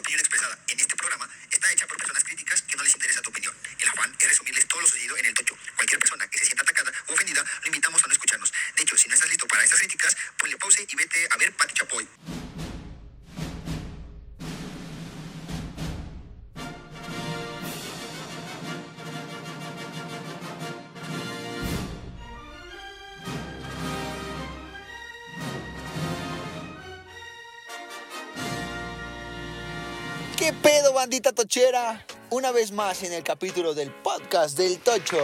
opinión expresada en este programa está hecha por personas críticas que no les interesa tu opinión. El afán es resumirles todo lo sucedido en el tocho. Cualquier persona que se sienta atacada o ofendida, lo invitamos a no escucharnos. De hecho, si no estás listo para estas críticas, ponle pause y vete a ver Pati Chapoy. Bandita tochera? Una vez más en el capítulo del podcast del Tocho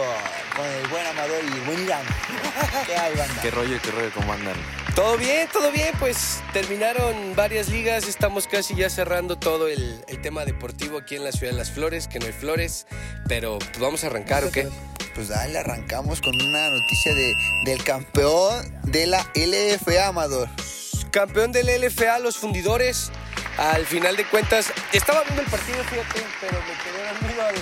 con el buen Amador y el buen Irán. ¿Qué hay, banda? ¿Qué rollo, qué rollo, cómo andan? Todo bien, todo bien, pues terminaron varias ligas, estamos casi ya cerrando todo el, el tema deportivo aquí en la ciudad de Las Flores, que no hay flores, pero pues vamos a arrancar, ¿o qué? Pues dale, arrancamos con una noticia de, del campeón de la LFA, Amador. Campeón del LFA, los fundidores, al final de cuentas, estaba viendo el partido, fíjate, pero me quedé dormido al,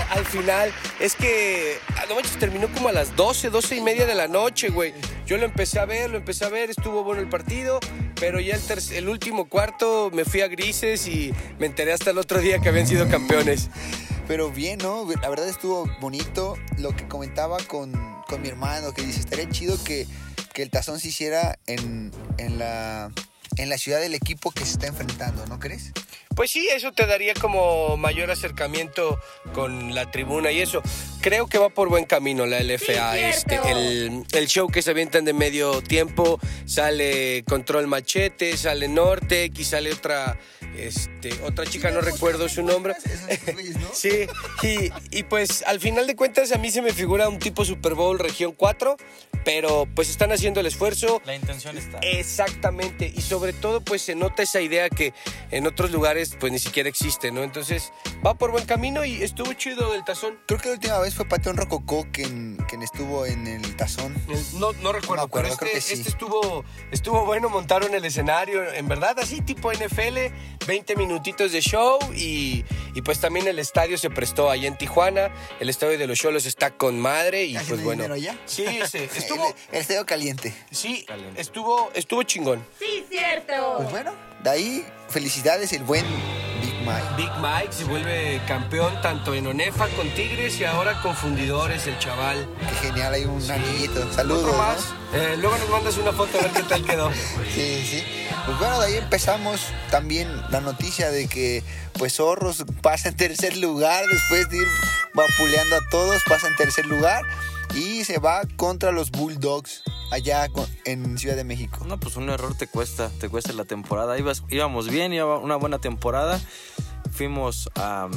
al- al final. Es que, a no manches, terminó como a las 12, 12 y media de la noche, güey. Yo lo empecé a ver, lo empecé a ver, estuvo bueno el partido, pero ya el, el último cuarto me fui a grises y me enteré hasta el otro día que habían sido campeones. Pero bien, ¿no? La verdad estuvo bonito lo que comentaba con, con mi hermano, que dice, estaría chido que, que el tazón se hiciera en, en, la, en la ciudad del equipo que se está enfrentando, ¿no crees? Pues sí, eso te daría como mayor acercamiento con la tribuna y eso. Creo que va por buen camino la LFA. Sí, este, el, el show que se avientan de medio tiempo, sale Control Machete, sale Norte, y sale otra, este, otra chica, no recuerdo su nombre. Sí, y, y pues al final de cuentas a mí se me figura un tipo Super Bowl Región 4, pero pues están haciendo el esfuerzo. La intención está. Exactamente, y sobre todo pues se nota esa idea que en otros lugares pues ni siquiera existe, ¿no? Entonces va por buen camino y estuvo chido el tazón. Creo que la última vez fue Pateón Rococó quien, quien estuvo en el tazón. No, no recuerdo, No me acuerdo, pero creo este, que sí. este estuvo, estuvo bueno, montaron el escenario, en verdad, así tipo NFL, 20 minutitos de show y, y, pues también el estadio se prestó allá en Tijuana, el estadio de los Cholos está con madre y ¿Haciendo pues bueno. ya? Sí, sí, estuvo, El, el estadio caliente. sí, Caliente. estuvo, estuvo chingón. Sí, cierto. Pues bueno, de ahí felicidades el buen Big Mike. Big Mike se vuelve campeón tanto en Onefa con Tigres y ahora con Fundidores, el chaval. Qué genial, hay un anillito. Saludos. Más. Eh, luego nos mandas una foto a ver qué tal quedó. Sí, sí. Pues bueno, de ahí empezamos también la noticia de que pues Zorros pasa en tercer lugar después de ir vapuleando a todos, pasa en tercer lugar y se va contra los Bulldogs allá en Ciudad de México. No, pues un error te cuesta, te cuesta la temporada. Ibas, íbamos bien, iba una buena temporada. Fuimos a,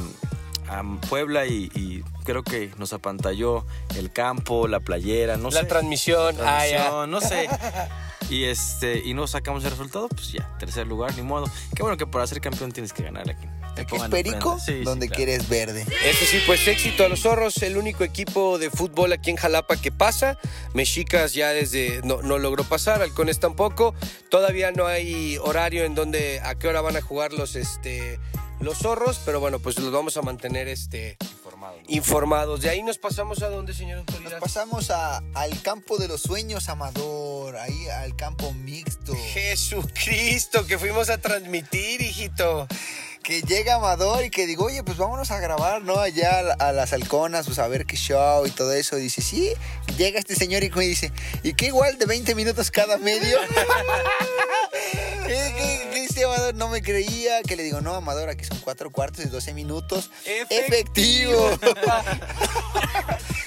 a Puebla y, y creo que nos apantalló el campo, la playera, no La sé. transmisión. Ah, ya. transmisión, no sé. Y este y no sacamos el resultado, pues ya, tercer lugar, ni modo. Qué bueno que para ser campeón tienes que ganar aquí. Aquí es Perico, sí, donde claro. quieres verde. Eso sí, pues éxito a los zorros, el único equipo de fútbol aquí en Jalapa que pasa. Mexicas ya desde no, no logró pasar, Halcones tampoco. Todavía no hay horario en donde a qué hora van a jugar los este los zorros, pero bueno, pues los vamos a mantener este Informados. De ahí nos pasamos a dónde, señor Nos autoridad. pasamos a- al campo de los sueños, Amador, ahí al campo mixto. Jesucristo, que fuimos a transmitir, hijito. Que llega Amador y que digo, oye, pues vámonos a grabar, ¿no? Allá a, la- a las halconas, pues a ver qué show y todo eso. dice, sí. Llega este señor y me dice, ¿y qué igual de 20 minutos cada medio? ¿Qué, qué- qué dice Amador? No me creía. Que le digo, no, Amador, aquí son cuatro cuartos y 12 minutos. Efectivo. Efectivo.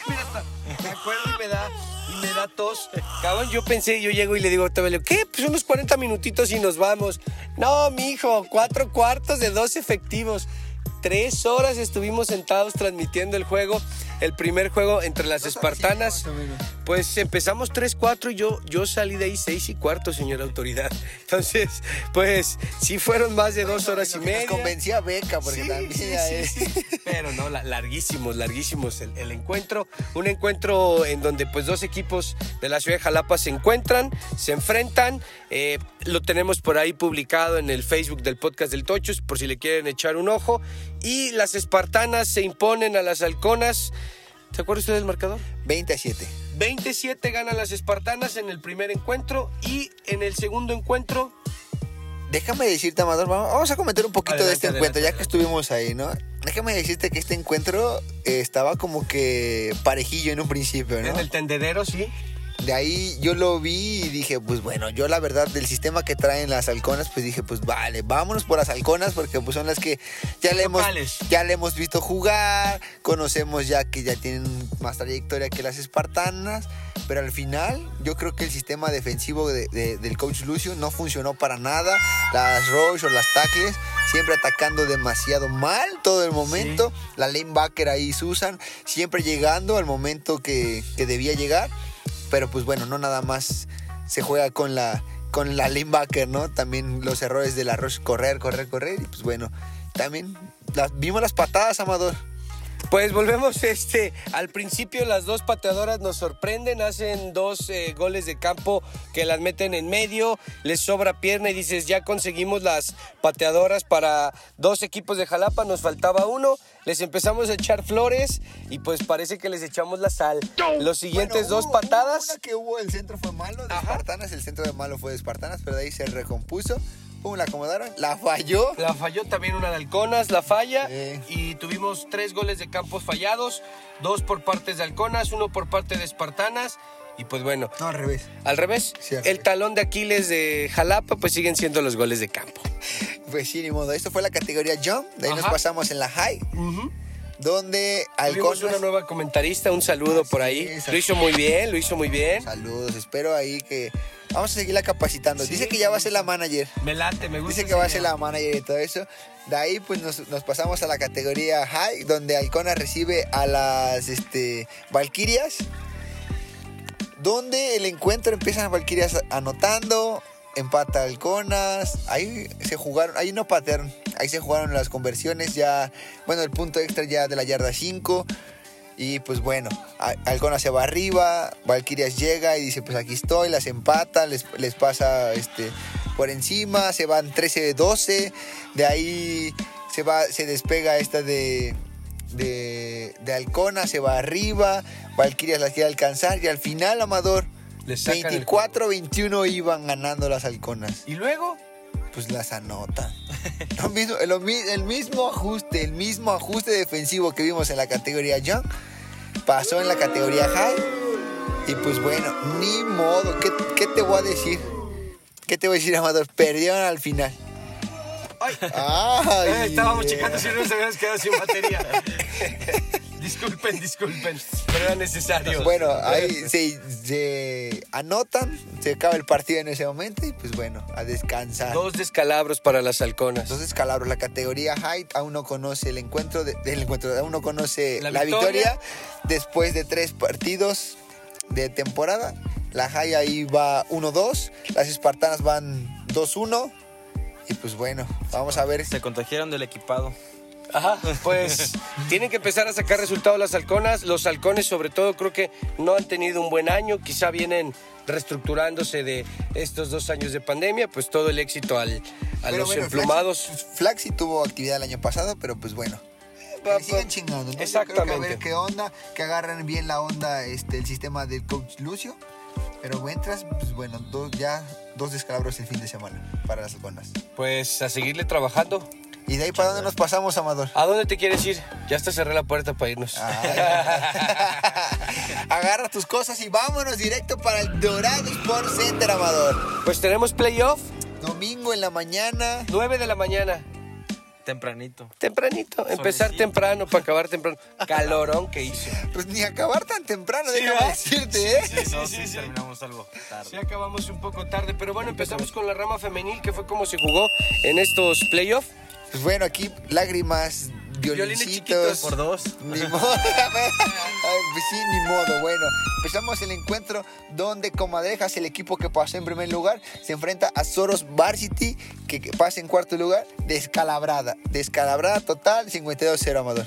Mira, hasta me acuerdo y me da, y me da tos. Cabrón, yo pensé, yo llego y le digo ¿qué? Pues unos 40 minutitos y nos vamos. No, mijo, cuatro cuartos de dos efectivos. Tres horas estuvimos sentados transmitiendo el juego, el primer juego entre las espartanas. Pues empezamos 3-4 y yo, yo salí de ahí 6 y cuarto, señora autoridad. Entonces, pues sí fueron más de dos horas y media. convencía a Beca, porque Sí, también sí, sí, es- sí. Pero no, la- larguísimos, larguísimos el, el encuentro. Un encuentro en donde pues dos equipos de la ciudad de Jalapa se encuentran, se enfrentan. Eh, lo tenemos por ahí publicado en el Facebook del podcast del Tochos, por si le quieren echar un ojo. Y las espartanas se imponen a las halconas. ¿Se acuerda usted del marcador? 20 a 7. 27 ganan las espartanas en el primer encuentro y en el segundo encuentro déjame decirte, Amador, vamos a comentar un poquito de este adelante, encuentro, ya que estuvimos ahí, ¿no? Déjame decirte que este encuentro eh, estaba como que parejillo en un principio, ¿no? En el tendedero, sí. De ahí yo lo vi y dije, pues bueno, yo la verdad del sistema que traen las halconas, pues dije, pues vale, vámonos por las halconas porque pues son las que ya le hemos ya le hemos visto jugar, conocemos ya que ya tienen más trayectoria que las espartanas, pero al final yo creo que el sistema defensivo de- de- del coach Lucio no funcionó para nada, las rush o las tackles siempre atacando demasiado mal todo el momento, la lanebacker ahí Susan siempre llegando al momento que, que debía llegar, pero pues bueno, no nada más se juega con la con la linebacker, ¿no? También los errores de la correr, correr, correr y pues bueno, también vimos las patadas, Amador. Pues volvemos este al principio las dos pateadoras nos sorprenden, hacen dos eh, goles de campo que las meten en medio, les sobra pierna y dices ya conseguimos las pateadoras para dos equipos de Jalapa, nos faltaba uno, les empezamos a echar flores y pues parece que les echamos la sal. Los siguientes Bueno, dos hubo- patadas, hubo Una que hubo, el centro fue malo de Ajá. Espartanas, el centro de malo fue de Espartanas, pero de ahí se recompuso. Pum, la acomodaron, la falló. La falló también una de Halconas, la falla. Sí. Y tuvimos tres goles de campos fallados, dos por partes de Halconas, uno por parte de Espartanas. Y pues bueno, No, al revés. al revés, Sí, al el revés. talón de Aquiles de Jalapa, pues siguen siendo los goles de campo. Pues sí, ni modo. Esto fue la categoría Jump. De ahí nos pasamos en la High, donde Tuvimos Halconas. una nueva comentarista, un saludo por ahí. Lo hizo muy bien, lo hizo muy bien. Saludos, espero ahí que. Vamos a seguirla capacitando. Sí, Dice que ya va a ser la manager. Me late, me gusta. Dice que va a ser la manager y todo eso. De ahí pues nos, nos pasamos a la categoría High, donde Halcona recibe a las este, Valkyrias. Donde el encuentro empiezan Valkyrias anotando, empata Halconas. Ahí se jugaron, ahí no patearon, ahí se jugaron las conversiones ya. Bueno, el punto extra ya de la yarda 5. Y pues bueno, A- Halcona se va arriba, Valkyrias llega y dice, pues aquí estoy, las empata, les, les pasa este, por encima, se van 13-12, de ahí se, va, se despega esta de, de, de Halcona, se va arriba, Valkyrias las quiere alcanzar y al final, Amador, Le sacan el 24-21 iban ganando las Halconas. Y luego, Pues las anotan. Lo mismo- lo mi- el mismo ajuste, el mismo ajuste defensivo que vimos en la categoría Young, pasó en la categoría High. Y pues bueno, ni modo. ¿Qué, qué te voy a decir? ¿Qué te voy a decir, Amador? Perdieron al final. Ay. Ay, eh, estábamos checando si no nos habíamos quedado sin batería. disculpen, disculpen, pero era necesario. Bueno, ahí se, se anotan, se acaba el partido en ese momento y pues bueno, a descansar. Dos descalabros para las halconas. Entonces, Calabro, la categoría High aún no conoce el encuentro, de, del encuentro, aún no conoce La la, victoria. victoria. después de tres partidos de temporada. La High ahí va 1-2, las Espartanas van 2-1. Y pues bueno, vamos a ver. Se contagiaron del equipado. Ajá, pues tienen que empezar a sacar resultados las halconas. Los halcones, sobre todo, creo que no han tenido un buen año. Quizá vienen reestructurándose de estos dos años de pandemia. Pues todo el éxito al, a Pero los bueno, emplumados. Flaxi, Flaxi tuvo actividad el año pasado, pero pues bueno. Va- Que sigan chingando. ¿no? Yo creo que Exactamente. a ver qué onda, que agarren bien la onda este, el sistema del coach Lucio. Pero mientras, pues bueno, dos, ya dos descalabros el fin de semana para las halconas. Pues a seguirle trabajando. ¿Y de ahí para dónde nos pasamos, Amador? ¿A dónde te quieres ir? Ya hasta cerré la puerta para irnos. Agarra tus cosas y vámonos directo para el Dorado Sport Center, Amador. Pues tenemos playoff, Domingo en la mañana. 9 de la mañana. Tempranito. Tempranito, empezar temprano para acabar temprano. Calorón que hizo. Pues ni acabar tan temprano, Sí, déjame decirte, ¿eh? no, sí, sí, sí. terminamos algo tarde. Sí, acabamos un poco tarde, pero bueno, empezamos con la rama femenil, que fue como se jugó en estos playoffs. Pues bueno, aquí lágrimas, Violines violincitos. chiquitos. Por dos. Ni modo. Pues sí, ni modo. Bueno, empezamos el encuentro donde Comadrejas, el equipo que pasó en primer lugar, se enfrenta a Soros Varsity, que que pasa en cuarto lugar, descalabrada. Descalabrada total, 52-0, Amador.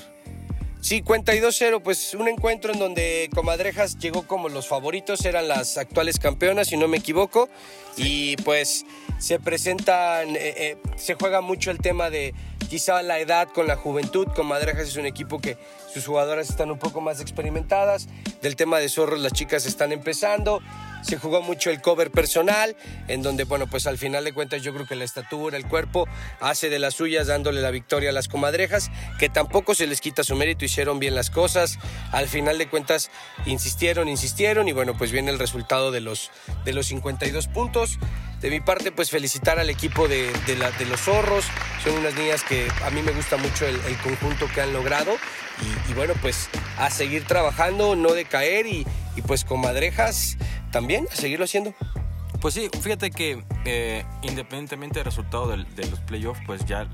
Sí, 52-0, pues un encuentro en donde Comadrejas llegó como los favoritos, eran las actuales campeonas, si no me equivoco, y pues se presentan, eh, eh, se juega mucho el tema de quizá la edad con la juventud. Comadrejas es un equipo que sus jugadoras están un poco más experimentadas, del tema de zorros las chicas están empezando, se jugó mucho el cover personal, en donde, bueno, pues al final de cuentas yo creo que la estatura, el cuerpo, hace de las suyas dándole la victoria a las comadrejas, que tampoco se les quita su mérito, hicieron bien las cosas, al final de cuentas insistieron, insistieron y bueno, pues viene el resultado de los, de los 52 puntos. De mi parte, pues felicitar al equipo de, de, los zorros. Son unas niñas que a mí me gusta mucho el, conjunto que han logrado. Y, y bueno, pues a seguir trabajando, no decaer y, y pues comadrejas también a seguirlo haciendo. Pues sí, fíjate que eh, independientemente del resultado del- de los playoffs, pues ya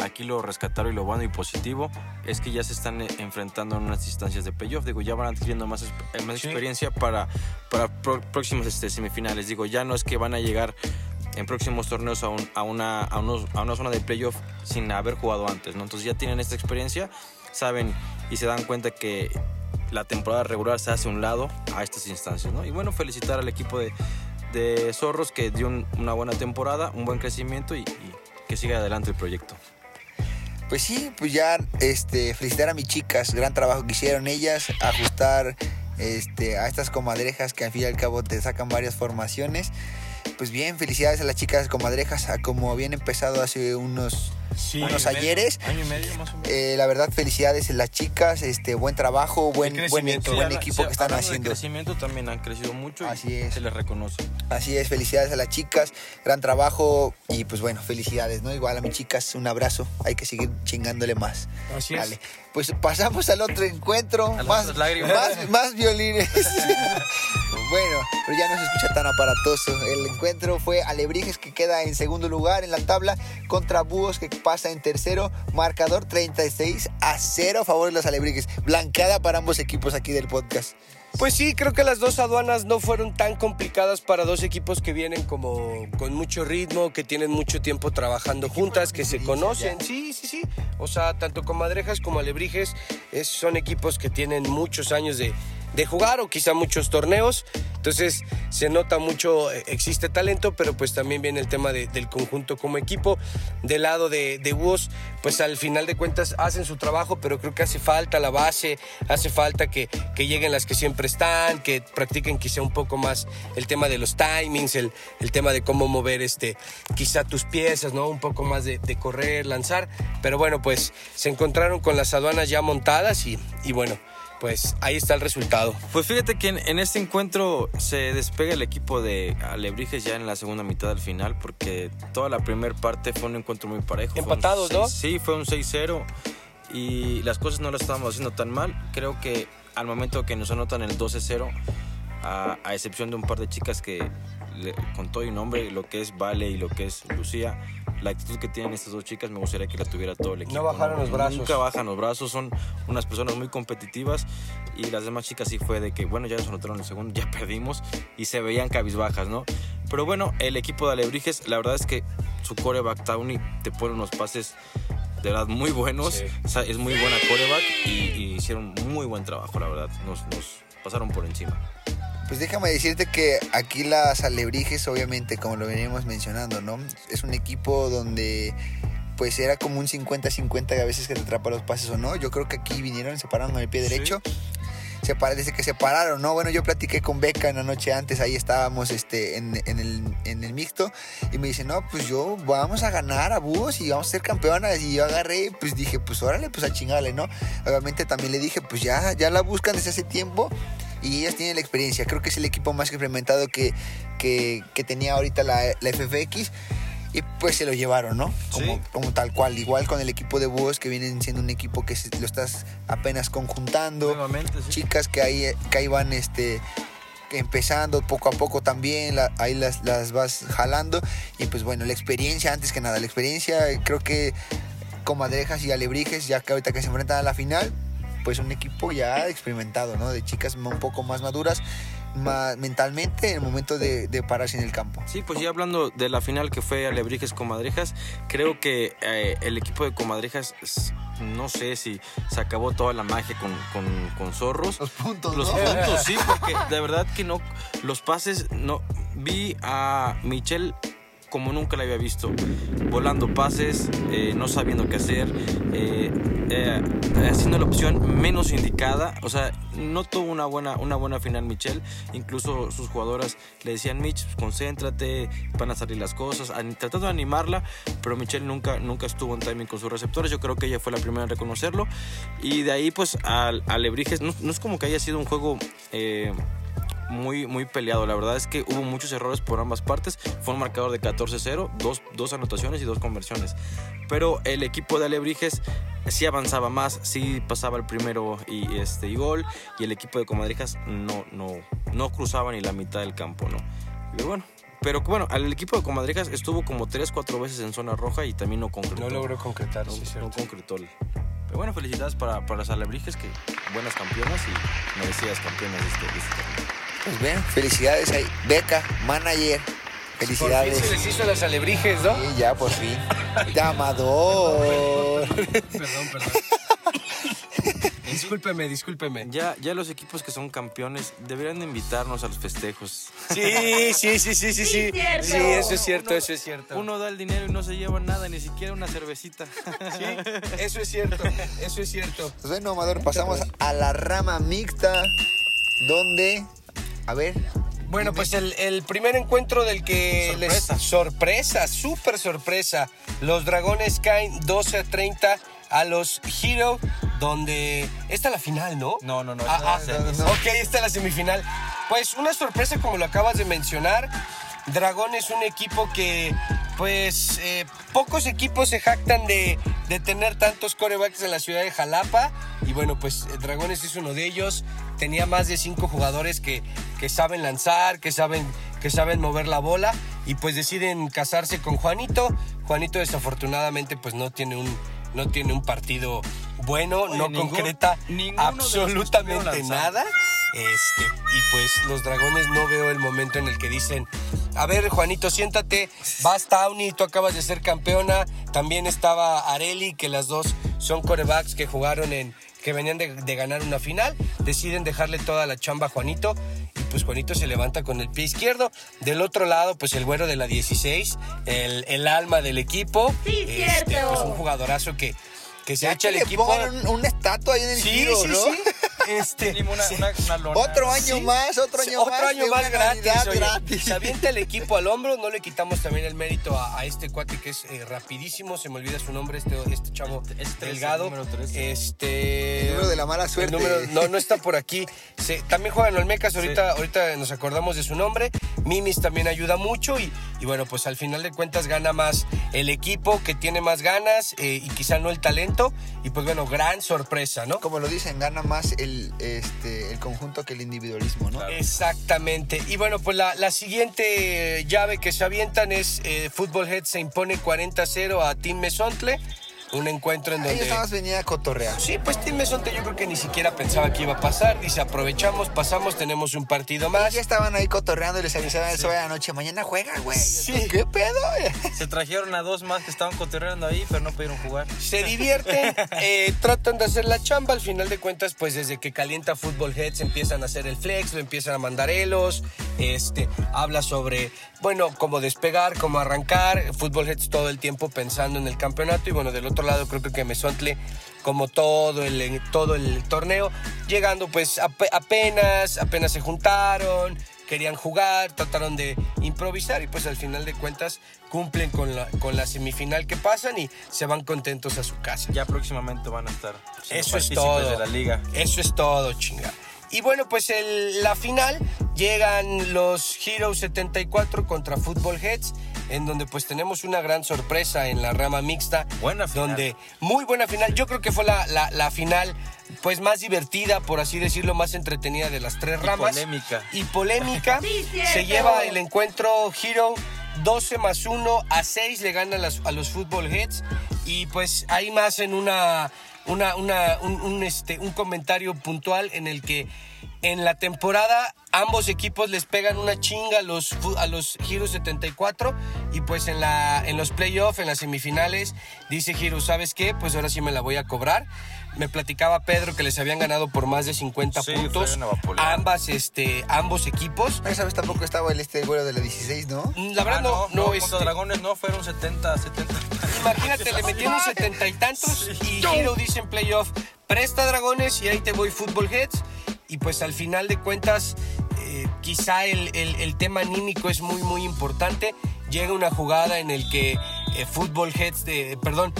aquí lo rescataron y lo bueno y positivo es que ya se están eh, enfrentando en unas instancias de playoff. Digo, ya van adquiriendo más, eh, más experiencia para, para pro- próximos este, semifinales. Digo, ya no es que van a llegar en próximos torneos a, un- a una, a, unos- a una zona de playoff sin haber jugado antes, ¿no? Entonces ya tienen esta experiencia, saben y se dan cuenta que la temporada regular se hace a un lado a estas instancias, ¿no? Y bueno, felicitar al equipo de, de Zorros que dio un- una buena temporada, un buen crecimiento y, y que siga adelante el proyecto. Pues sí, pues ya este, felicitar a mis chicas, gran trabajo que hicieron ellas, ajustar este, a estas comadrejas que al fin y al cabo te sacan varias formaciones. Pues bien, felicidades a las chicas comadrejas, a como habían empezado hace unos, unos ayeres. Año y medio más o menos. Eh, la verdad, felicidades a las chicas, este, buen trabajo, buen, buen, Sí, equipo sí, que están haciendo. crecimiento también han crecido mucho y Así es. se les reconoce. Así es, felicidades a las chicas, gran trabajo y pues bueno, felicidades, ¿no? Igual a mis chicas, un abrazo, hay que seguir chingándole más. Así es. Vale, pues pasamos al otro encuentro, más, más, más violines. bueno, pero ya no se escucha tan aparatoso. El encuentro fue Alebrijes que queda en segundo lugar en la tabla contra Búhos que pasa en tercero, marcador 36 a 0 a favor de los Alebrijes. Blanqueada para ambos equipos aquí del podcast. Pues sí, creo que las dos aduanas no fueron tan complicadas para dos equipos que vienen como con mucho ritmo, que tienen mucho tiempo trabajando juntas, que se conocen. Sí, sí, sí. O sea, tanto Comadrejas como Alebrijes es- son equipos que tienen muchos años de, de jugar o quizá muchos torneos. Entonces se nota mucho, eh, existe talento, pero pues también viene el tema de- del conjunto como equipo. Del lado de, de Búhos, pues al final de cuentas hacen su trabajo, pero creo que hace falta la base, hace falta que, que lleguen las que siempre están, que practiquen quizá un poco más el tema de los timings, el, el tema de cómo mover este, quizá tus piezas, ¿no? Un poco más de, de correr, lanzar. Pero bueno, pues se encontraron con las aduanas ya montadas y, y bueno, pues ahí está el resultado. Pues fíjate que en, en este encuentro se despega el equipo de Alebrijes ya en la segunda mitad al final, porque toda la primera parte fue un encuentro muy parejo. Empatados, ¿no? Sí, fue un 6-0 y las cosas no las estábamos haciendo tan mal. Creo que al momento que nos anotan el 12-0, a, a excepción de un par de chicas que con todo y nombre, lo que es Vale y lo que es Lucía, la actitud que tienen estas dos chicas me gustaría que la tuviera todo el equipo. bajaron los brazos. Nunca bajan los brazos, son unas personas muy competitivas y las demás chicas sí fue de que, bueno, ya nos anotaron el segundo, ya perdimos y se veían cabizbajas, ¿no? Pero bueno, el equipo de Alebrijes, la verdad es que su coreback Townie te pone unos pases de verdad muy buenos, Sí. o sea, es muy buena coreback y, y hicieron muy buen trabajo, la verdad, nos, nos pasaron por encima. Pues déjame decirte que aquí las Alebrijes, obviamente, como lo venimos mencionando, ¿no? Es un equipo donde pues era como un 50-50 a veces que te atrapa los pases o no. Yo creo que aquí vinieron, se pararon con el pie Sí. derecho. Se para- desde que se pararon, ¿no? Bueno, yo platiqué con Beca en la noche antes, ahí estábamos este, en, en el, en el mixto, y me dice, no, pues yo vamos a ganar a Búhos y vamos a ser campeonas. Y yo agarré, pues dije, pues órale, pues a chingarle, ¿no? Obviamente también le dije, pues ya, ya la buscan desde hace tiempo y ellas tienen la experiencia. Creo que es el equipo más experimentado que, que, que tenía ahorita la, la FFX. Y pues se lo llevaron, ¿no? Como, Sí. como tal cual. Igual con el equipo de Búhos, que vienen siendo un equipo que se- lo estás apenas conjuntando. Nuevamente, sí. Chicas que ahí, que ahí van este, empezando poco a poco también. la- ahí las, las vas jalando. Y pues bueno, la experiencia, antes que nada, la experiencia, creo que Comadrejas y Alebrijes, ya que ahorita que se enfrentan a la final, pues un equipo ya experimentado, ¿no? De chicas un poco más maduras más mentalmente en el momento de, de pararse en el campo. Sí, pues ya hablando de la final que fue Alebrijes Comadrejas, creo que eh, el equipo de Comadrejas, no sé si se acabó toda la magia con, con- con zorros. Los puntos, Los ¿no? puntos, sí, porque de verdad que no, los pases, no, vi a Michelle como nunca la había visto. Volando pases, eh, no sabiendo qué hacer, eh, eh, haciendo la opción menos indicada. O sea, no tuvo una buena, una buena final Michelle. Incluso sus jugadoras le decían, Mitch, pues, concéntrate, van a salir las cosas. An- Tratando de animarla, pero Michelle nunca, nunca estuvo en timing con sus receptores. Yo creo que ella fue la primera en reconocerlo. Y de ahí, pues, al no, no es como que haya sido un juego... muy, muy peleado. La verdad es que hubo muchos errores por ambas partes. Fue un marcador de 14-0, dos, dos anotaciones y dos conversiones. Pero el equipo de Alebrijes sí avanzaba más, sí pasaba el primero y, este, y gol. Y el equipo de Comadrijas no, no, no cruzaba ni la mitad del campo, ¿no? Pero bueno. Pero bueno, el equipo de Comadrijas estuvo como 3-4 veces en zona roja y también no concretó. No logró concretar, No, sí, no concretó. Pero bueno, felicidades para, para las Alebrijes, que buenas campeonas y merecidas campeonas de este, de este. Pues bien, felicidades ahí. Beca, manager. Por fin Felicidades. se les hizo las alebrijes, ¿no? Sí, ya por fin. Llamador. Perdón, perdón. discúlpeme, discúlpeme. Ya, ya los equipos que son campeones deberían de invitarnos a los festejos. Sí, sí, sí, sí, sí, sí. Sí, eso es cierto, Uno- eso es cierto. Uno da el dinero y no se lleva nada, ni siquiera una cervecita. Sí, eso es cierto, eso es cierto. Pues bueno, Amador, pasamos a la rama mixta, donde, a ver, Bueno, pues el, el primer encuentro del que Sorpresa. les... Sorpresa, súper sorpresa. Los dragones caen 12 a 30 a los Hero, donde... Esta es la final, ¿no? No, no, no. Ah, ah, esa- Ok, esta es la semifinal. Pues una sorpresa como lo acabas de mencionar. Dragón es un equipo que, pues, eh, pocos equipos se jactan de, de tener tantos corebacks en la ciudad de Jalapa. Y bueno, pues eh, Dragones es uno de ellos. Tenía más de cinco jugadores que, que saben lanzar, que saben, que saben mover la bola. Y pues deciden casarse con Juanito. Juanito desafortunadamente pues no tiene un, no tiene un partido bueno, Oye, no ningún- concreta absolutamente nada. Este, y pues los dragones no veo el momento en el que dicen, a ver Juanito, siéntate, vas Tawny, tú acabas de ser campeona, también estaba Areli, que las dos son corebacks que jugaron en, que venían de, de ganar una final, deciden dejarle toda la chamba a Juanito y pues Juanito se levanta con el pie izquierdo. Del otro lado, pues el güero de la 16, el, el alma del equipo, Sí, este, pues un jugadorazo que, que se echa que el le equipo. pongan un- una estatua ahí en el Sí, giro, sí, ¿no? sí. Este, una, sí. una- una lona. Otro año Sí. más, otro año más. otro año más gratis, oye. gratis. Se avienta el equipo al hombro, no le quitamos también el mérito a, a este cuate que es eh, rapidísimo, se me olvida su nombre, este, este chavo Este- este es el delgado. número 13. Este. El número de la mala suerte. el número- no, no está por aquí. Se- también juega en Olmecas, ahorita, ahorita nos acordamos de su nombre. Mimis también ayuda mucho y, y bueno, pues al final de cuentas gana más el equipo que tiene más ganas eh, y quizá no el talento. Y pues bueno, gran sorpresa, ¿no? Como lo dicen, gana más el, este, el conjunto que el individualismo, ¿no? Exactamente. Y bueno, pues la, la siguiente llave que se avientan es eh, Football Head se impone 40-0 a Team Mesontle. Un encuentro en donde... nada más venía a cotorrear. Sí, pues Team Mesontle yo creo que ni siquiera pensaba que iba a pasar. Dice, aprovechamos, pasamos, tenemos un partido más. Ya estaban ahí cotorreando y les avisaban eso de la noche. Mañana juega, güey. Sí. ¿Qué pedo? Se trajeron a dos más que estaban cotorreando ahí, pero no pudieron jugar. Se divierten, eh, tratan de hacer la chamba. Al final de cuentas, pues desde que calienta Football Heads empiezan a hacer el flex, lo empiezan a mandar elos. Este, habla sobre, bueno, cómo despegar, cómo arrancar. Football Heads todo el tiempo pensando en el campeonato. Y bueno, del otro lado, creo que Mesontle, como todo el, todo el torneo, llegando pues ape- apenas, apenas se juntaron. Querían jugar, trataron de improvisar y pues al final de cuentas cumplen con la, con la semifinal que pasan y se van contentos a su casa. Ya próximamente van a estar Eso es todo. de la liga. Eso es todo, chinga. Y bueno, pues el- la final llegan los Heroes 74 contra Football Heads, en donde pues tenemos una gran sorpresa en la rama mixta. Buena final. Donde, muy buena final. Yo creo que fue la, la- la final pues más divertida, por así decirlo, más entretenida de las tres Y ramas. polémica. Y polémica. Sí. Se lleva el encuentro Hero 12 más 1 a 6 le ganan las- a los Football Heads. Y pues hay más en una, una, una- un, un, este, un comentario puntual en el que En la temporada ambos equipos les pegan una chinga a los, a los Heroes 74 y pues en, la, en los playoffs, en las semifinales, dice Heroes, ¿sabes qué? Pues ahora sí me la voy a cobrar. Me platicaba Pedro que les habían ganado por más de 50 Sí, puntos fue una vapuleada. ambas, este, ambos equipos. Esa vez tampoco estaba el este güero de la 16, ¿no? La verdad Ah, no, no, contra este, Dragones no, fueron 70, 70. Imagínate, le metieron setenta y tantos y Hero dice en playoff, presta dragones y ahí te voy Football Heads. Y pues al final de cuentas, eh, quizá el, el- tema anímico es muy, muy importante. Llega una jugada en el que eh, Football Heads, de, perdón,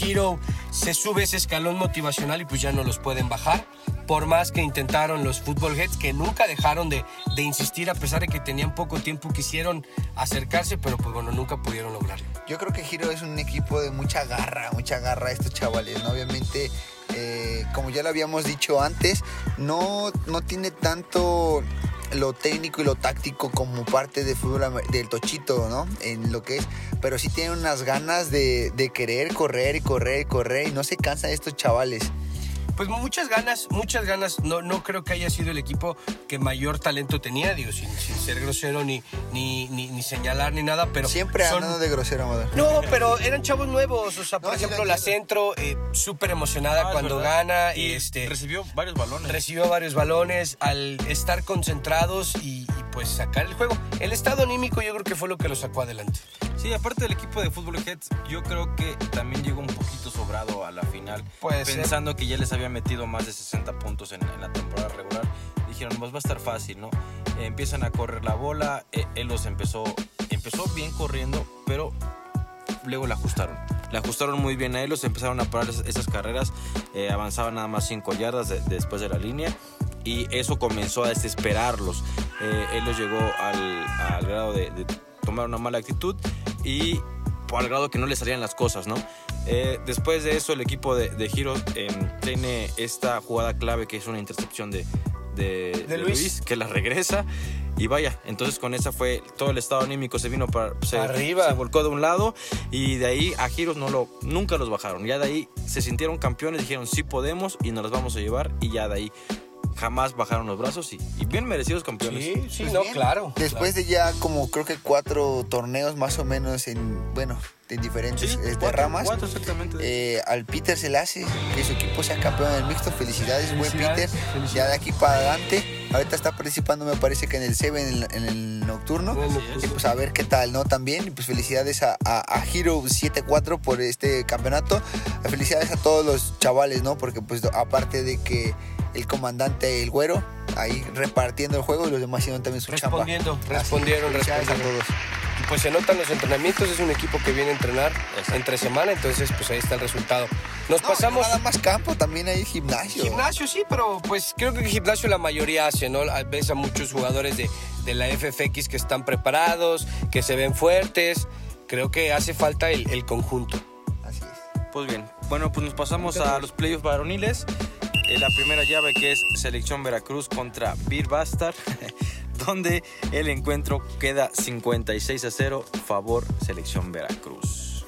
Hero se sube ese escalón motivacional y pues ya no los pueden bajar. Por más que intentaron los Football Heads, que nunca dejaron de, de insistir a pesar de que tenían poco tiempo, quisieron acercarse, pero pues bueno, nunca pudieron lograrlo. Yo creo que Giro es un equipo de mucha garra, mucha garra estos chavales, ¿no? Obviamente, eh, como ya lo habíamos dicho antes, no, no tiene tanto lo técnico y lo táctico como parte de fútbol del tochito, ¿no? En lo que es, pero sí tiene unas ganas de, de querer correr y correr y correr y no se cansan estos chavales. Pues muchas ganas, muchas ganas. No, no creo que haya sido el equipo que mayor talento tenía, digo, sin, sin ser grosero ni, ni, ni, ni señalar ni nada, pero Siempre son- hablando de grosero, Amador. No, pero eran chavos nuevos. O sea, por No, sí lo ejemplo, la. Centro, eh, súper emocionada Ah, cuando gana. Y Y este, recibió varios balones. recibió varios balones al estar concentrados y, y, pues sacar el juego. El estado anímico yo creo que fue lo que lo sacó adelante. Sí, aparte del equipo de Fútbol Heads, yo creo que también llegó un poquito sobrado a la final. Puede ser. pensando que ya les había metido más de 60 puntos en, en la temporada regular. Dijeron, pues va a estar fácil, ¿no? Eh, empiezan a correr la bola. eh, él los empezó, empezó bien corriendo, pero luego la ajustaron. La ajustaron muy bien a ellos, empezaron a parar esas, carreras, eh, avanzaban nada más 5 yardas de- después de la línea y eso comenzó a desesperarlos. Eh, él los llegó al, al grado de, de tomar una mala actitud y por al grado que no le salían las cosas, ¿no? Eh, después de eso el equipo de, de Giro em, tiene esta jugada clave que es una intercepción de, de, de Luis. Luis que la regresa y vaya, entonces con esa fue todo el estado anímico se vino para se, Arriba. se volcó de un lado y de ahí a Giros no lo nunca los bajaron. Ya de ahí se sintieron campeones, dijeron sí podemos y nos los vamos a llevar y ya de ahí jamás bajaron los brazos y, y bien merecidos campeones. Sí, sí, Pues no, bien, claro. Después de ya como creo que cuatro torneos más o menos en, bueno, en diferentes Sí, este, cuatro- ramas. cuatro exactamente. Eh, al Peter se le hace que su equipo sea campeón del mixto. Felicidades, buen Peter. felicidades. Ya de aquí para adelante. Ahorita está participando, me parece que en el Seven, en, el- en el nocturno. Y pues a ver qué tal, ¿no? También, y pues felicidades a, a, a Hero 7-4 por este campeonato. Felicidades a todos los chavales, ¿no? Porque pues aparte de que el comandante, el güero, ahí repartiendo el juego y los demás hicieron también su Respondiendo, chamba. Así, respondieron, respondieron. a todos. Y pues se notan los entrenamientos, es un equipo que viene a entrenar Exacto. entre semana, entonces pues ahí está el resultado. Nos No, pasamos... nada más campo, también hay gimnasio. Gimnasio sí, pero pues creo que el gimnasio la mayoría hace, ¿no? Ves a muchos jugadores de, de la FFX que están preparados, que se ven fuertes. Creo que hace falta el, el conjunto. Así es. Pues bien, bueno, pues nos pasamos a los playoffs varoniles. Eh, la primera llave que es Selección Veracruz contra Beer Bastard, donde el encuentro queda 56 a 0, favor Selección Veracruz.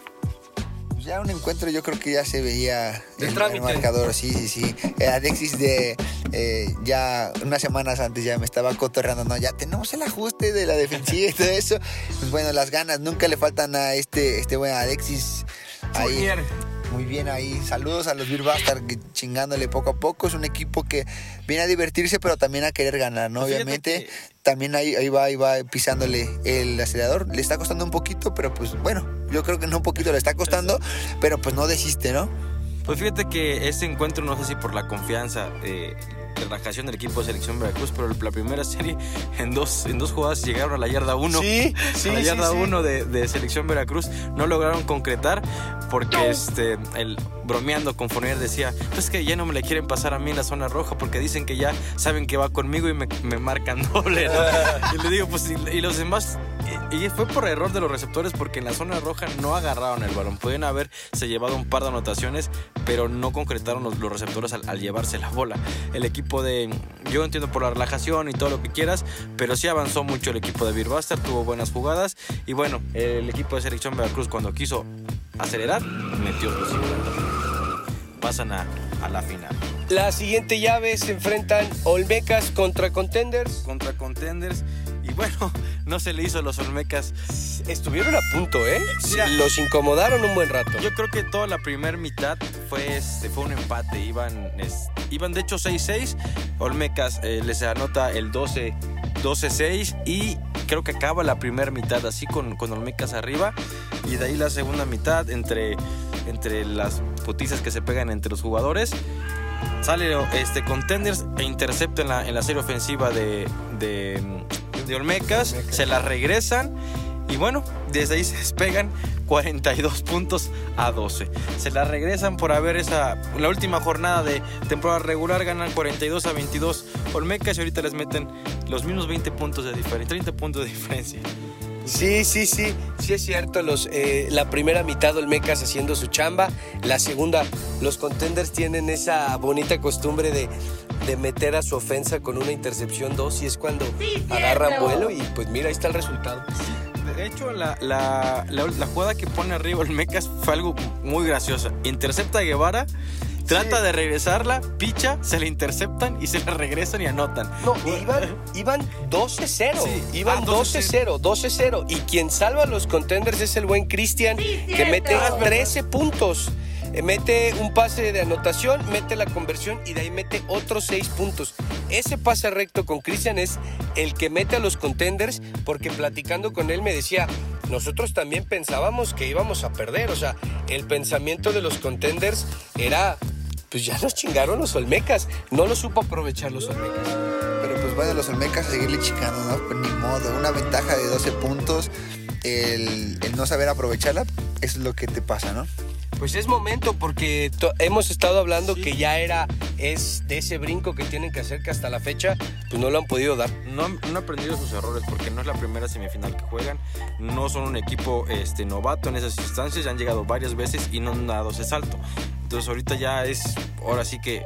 Pues ya un encuentro yo creo que ya se veía el, marcador, sí, sí, sí. Eh, Alexis de eh, ya unas semanas antes ya me estaba cotorreando, no, ya tenemos el ajuste de la defensiva y todo eso. Pues bueno, las ganas nunca le faltan a este, este buen Alexis. Ahí, Fournier. Muy bien ahí. Saludos a los Beer Bastard que chingándole poco a poco. Es un equipo que viene a divertirse, pero también a querer ganar, ¿no? Fíjate Obviamente, que- también ahí, ahí va, ahí va pisándole el acelerador. Le está costando un poquito, pero pues bueno, yo creo que no un poquito le está costando, pero pues no desiste, ¿no? Pues fíjate que este encuentro, no sé si por la confianza, eh, relajación del equipo de Selección Veracruz, pero la primera serie en dos, en dos jugadas llegaron a la yarda 1. Sí, sí, a la sí, yarda sí. 1 de, de Selección Veracruz. No lograron concretar porque este, el bromeando con Fournier decía, pues que ya no me le quieren pasar a mí en la zona roja porque dicen que ya saben que va conmigo y me, marcan doble, ¿no? y le digo, pues, y, los demás... Y, fue por error de los receptores porque en la zona roja no agarraron el balón. Podían haberse llevado un par de anotaciones, pero no concretaron los, receptores al, llevarse la bola. El equipo de... Yo entiendo por la relajación y todo lo que quieras, pero sí avanzó mucho el equipo de Birbaster, tuvo buenas jugadas. Y bueno, el equipo de Selección Veracruz cuando quiso acelerar, metió los 50. Pasan a, a la final. La siguiente llave se enfrentan Olmecas contra Contenders. Contra Contenders. Y bueno, no se le hizo a los Olmecas. Estuvieron a punto, ¿eh? Mira. Los incomodaron un buen rato. Yo creo que toda la primera mitad fue, este, fue un empate. Iban, es- iban de hecho 6-6. Olmecas eh, les anota el 12 12-6 y creo que acaba la primera mitad así con, con Olmecas arriba y de ahí la segunda mitad entre, entre las putizas que se pegan entre los jugadores sale este Contenders e intercepta en la, en la serie ofensiva de, de, de Olmecas, se la regresan y bueno, desde ahí se despegan 42 puntos a 12. Se la regresan por haber esa, la última jornada de temporada regular, ganan 42 a 22 Olmecas y ahorita les meten los mismos 20 puntos de diferencia, 30 puntos de diferencia. Sí, sí, sí, sí es cierto. Los, eh, la primera mitad Olmecas haciendo su chamba, la segunda, los contenders tienen esa bonita costumbre de, de meter a su ofensa con una intercepción 2 y es cuando agarran vuelo y pues mira, ahí está el resultado. De hecho, la, la, la- la jugada que pone arriba el Mecas fue algo muy graciosa. Intercepta a Guevara, trata de regresarla, picha, se la interceptan y se la regresan y anotan. No, iban, iban 12-0. Sí. Iban Ah, 12-0, 12-0. Y quien salva a los contenders es el buen Cristian, que mete 13 puntos. Eh, Mete un pase de anotación, mete la conversión y de ahí mete otros 6 puntos. Ese pase recto con Cristian es el que mete a los contenders, porque platicando con él me decía, nosotros también pensábamos que íbamos a perder. O sea, el pensamiento de los contenders era, pues ya nos chingaron los Olmecas. No lo supo aprovechar los Olmecas. Pero pues bueno, los Olmecas a seguirle chicando, ¿no? Pues ni modo. Una ventaja de 12 puntos, el, el no saber aprovecharla, es lo que te pasa, ¿no? Pues es momento porque to- hemos estado hablando que ya era, es de ese brinco que tienen que hacer que hasta la fecha pues no lo han podido dar. No, han- no han aprendido sus errores porque no es la primera semifinal que juegan. No son un equipo este, novato en esas instancias. Ya han llegado varias veces y no han dado ese salto. Entonces ahorita ya es, ahora sí que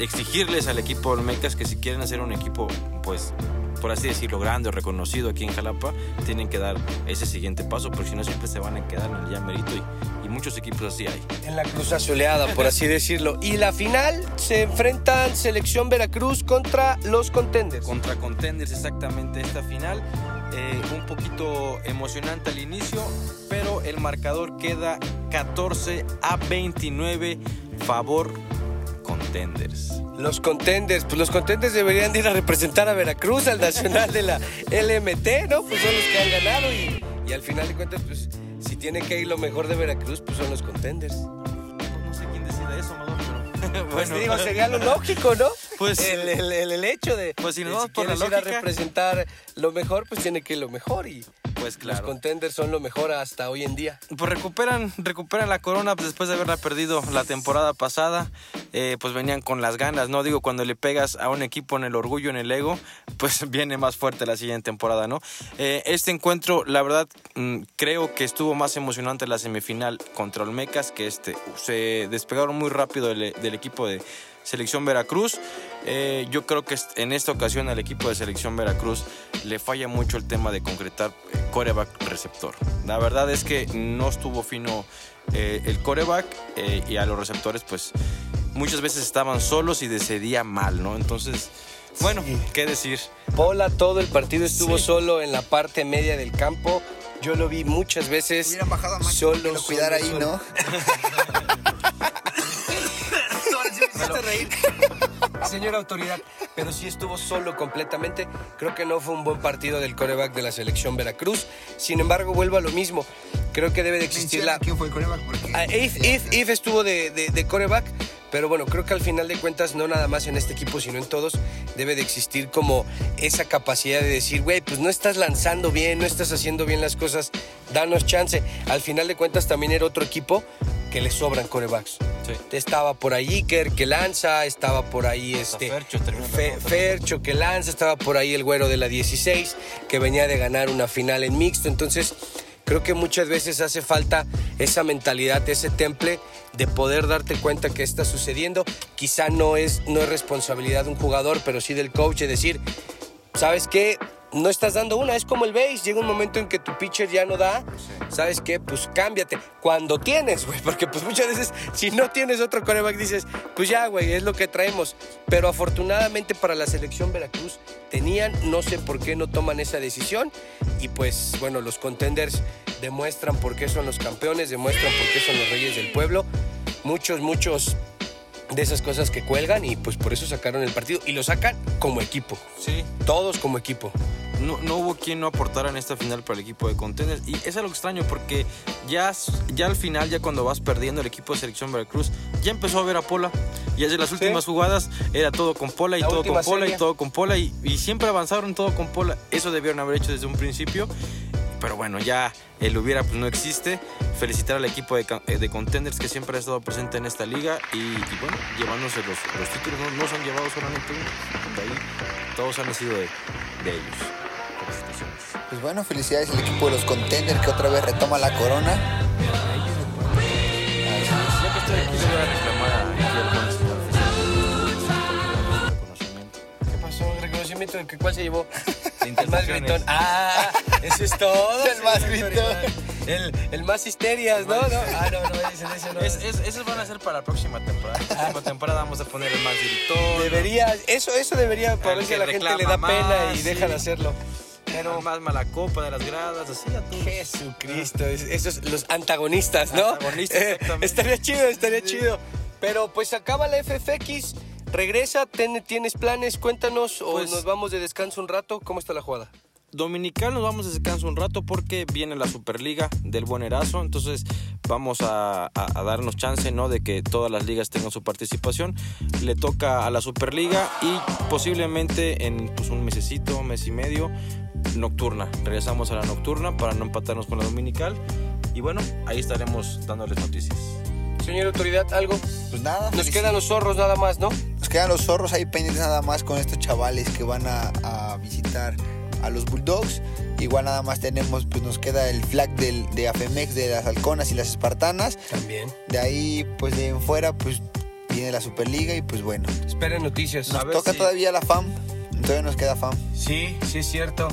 exigirles al equipo Olmecas que si quieren hacer un equipo, pues por así decirlo, grande o reconocido aquí en Jalapa, tienen que dar ese siguiente paso, porque si no siempre se van a quedar en el ya merito y, y muchos equipos así hay. En la cruz azuleada, por así decirlo. Y la final se enfrentan Selección Veracruz contra los Contenders. contra Contenders exactamente esta final. Eh, un poquito emocionante al inicio, pero el marcador queda 14 a 29 favor Contenders. Los Contenders, pues los Contenders deberían de ir a representar a Veracruz al Nacional de la LMT, ¿no? Pues son los que han ganado y, y al final de cuentas, pues si tiene que ir lo mejor de Veracruz, pues son los Contenders. No sé quién decide eso, Amador, pero Pues digo, sería lo lógico, ¿no? Pues- el, el- hecho de. Pues si nos de vamos por la ir a representar lo mejor, pues tiene que ir lo mejor. Y pues los claro. contenders son lo mejor hasta hoy en día. Pues recuperan, recuperan la corona pues, después de haberla perdido la temporada pasada. Eh, pues venían con las ganas, ¿no? Digo, cuando le pegas a un equipo en el orgullo, en el ego, pues viene más fuerte la siguiente temporada, ¿no? Eh, este encuentro, la verdad, mm, creo que estuvo más emocionante la semifinal contra Olmecas que este. Se despegaron muy rápido del, del equipo de Selección Veracruz. Eh, yo creo que en esta ocasión al equipo de Selección Veracruz le falla mucho el tema de concretar eh, coreback receptor. La verdad es que no estuvo fino eh, el coreback eh, y a los receptores pues muchas veces estaban solos y decidía mal, ¿no? Entonces, bueno, Sí. ¿qué decir? Pola todo el partido estuvo Sí. solo en la parte media del campo. Yo lo vi muchas veces. Hubieran bajado a Max solo, que lo cuidara solo, ahí, solo. ¿no? hiciste reír. Señora autoridad, pero sí estuvo solo completamente. Creo que no fue un buen partido del coreback de la selección Veracruz. Sin embargo, vuelvo a lo mismo. Creo que debe de existir la... ¿Quién fue el coreback? Ah, If, If, If estuvo de, de, de coreback, pero bueno, creo que al final de cuentas, no nada más en este equipo, sino en todos, debe de existir como esa capacidad de decir, güey, pues no estás lanzando bien, no estás haciendo bien las cosas, danos chance. Al final de cuentas, también era otro equipo que le sobran corebacks. Sí. Estaba por ahí Iker que lanza, estaba por ahí este Fercho Fe- que lanza, estaba por ahí el güero de la 16 que venía de ganar una final en mixto. Entonces, creo que muchas veces hace falta esa mentalidad, ese temple de poder darte cuenta que está sucediendo. Quizá no es, no es responsabilidad de un jugador, pero sí del coach de decir, ¿sabes qué? No estás dando una. Es como el base. Llega un momento en que tu pitcher ya no da. ¿Sabes qué? Pues cámbiate. Cuando tienes, güey. Porque pues muchas veces si no tienes otro coreback dices, pues ya, güey, es lo que traemos. Pero afortunadamente para la selección Veracruz tenían, no sé por qué no toman esa decisión. Y pues bueno, los contenders demuestran por qué son los campeones, demuestran por qué son los reyes del pueblo. Muchos, muchos de esas cosas que cuelgan y pues por eso sacaron el partido y lo sacan como equipo. Sí. Todos como equipo. No, no hubo quien no aportara en esta final para el equipo de Contenders. Y es algo extraño porque ya, ya al final, ya cuando vas perdiendo el equipo de selección Veracruz, ya empezó a ver a Pola. Y desde las últimas jugadas era todo con Pola y todo con Pola y todo con Pola. Y, y siempre avanzaron todo con Pola. Eso debieron haber hecho desde un principio. Pero bueno, ya el hubiera pues no existe. Felicitar al equipo de, eh, de Contenders que siempre ha estado presente en esta liga. Y, y bueno, llevándose los, los títulos. No, no se han llevado solamente uno. De ahí todos han sido de, de ellos. Pues bueno, felicidades al equipo de los contenders que otra vez retoma la corona. Ya que estoy aquí, le voy a reclamar a aquí al buen señor reconocimiento. ¿Qué pasó? ¿El reconocimiento de que cuál se llevó? El más gritón. Ah, eso es todo. El más gritón. El, el más histerias, ¿no? no. Ah, no, no, ese, ese no. Es, es- esos van a ser para la próxima temporada. La próxima temporada vamos a poner el más gritón. Debería, eso, eso debería, para El ver si a que la gente le da reclama pena más, y deja sí. de hacerlo. Pero más mala copa de las gradas, así a todos. Jesucristo, es- esos los antagonistas, ¿no? Antagonistas, Eh, exactamente. estaría chido, estaría chido. Pero pues acaba la FFX, regresa, ten- tienes planes, cuéntanos o Pues- nos vamos de descanso un rato, ¿cómo está la jugada? Dominical nos vamos a descanso un rato porque viene la Superliga del Buen Erazo, entonces vamos a, a- a darnos chance ¿no? de que todas las ligas tengan su participación. Le toca a la Superliga y posiblemente en pues, un mesecito, mes y medio, nocturna. Regresamos a la nocturna para no empatarnos con la Dominical y bueno, ahí estaremos dándoles noticias. Señor autoridad, algo. Pues nada, Nos quedan los zorros nada más, ¿no? nos quedan los zorros ahí pendientes nada más con estos chavales que van a, a visitar a los Bulldogs. Igual nada más tenemos, pues nos queda el flag del, de Afemex de las Halconas y las Espartanas. También. De ahí, pues de en fuera, pues viene la Superliga y pues bueno. Esperen noticias. A ver toca si- todavía la FAM. Todavía nos queda FAM. Sí, sí es cierto.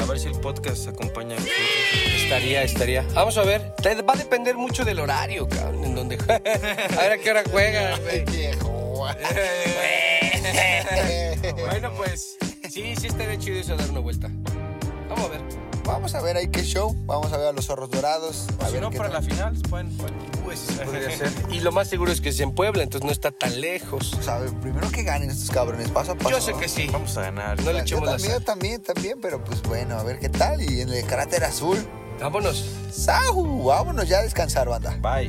A ver si el podcast acompaña. Estaría, estaría. Vamos a ver. Va a depender mucho del horario, cabrón, en donde A ver a qué hora juegan, bueno, pues sí, sí estaría chido eso dar una vuelta. Vamos a ver. Vamos a ver ahí qué show. Vamos a ver a los zorros dorados. A O si ver no, qué para tal. la final, pueden, pueden- Pues ser. Y lo más seguro es que es en Puebla, entonces no está tan lejos. O sea, primero que ganen estos cabrones, paso a paso. Yo sé que sí. Vamos a ganar. No le Yo echemos la también, también, también, pero pues bueno, a ver qué tal. Y en el carácter azul, Vámonos. ¡Sahu! Vámonos ya a descansar, banda. Bye.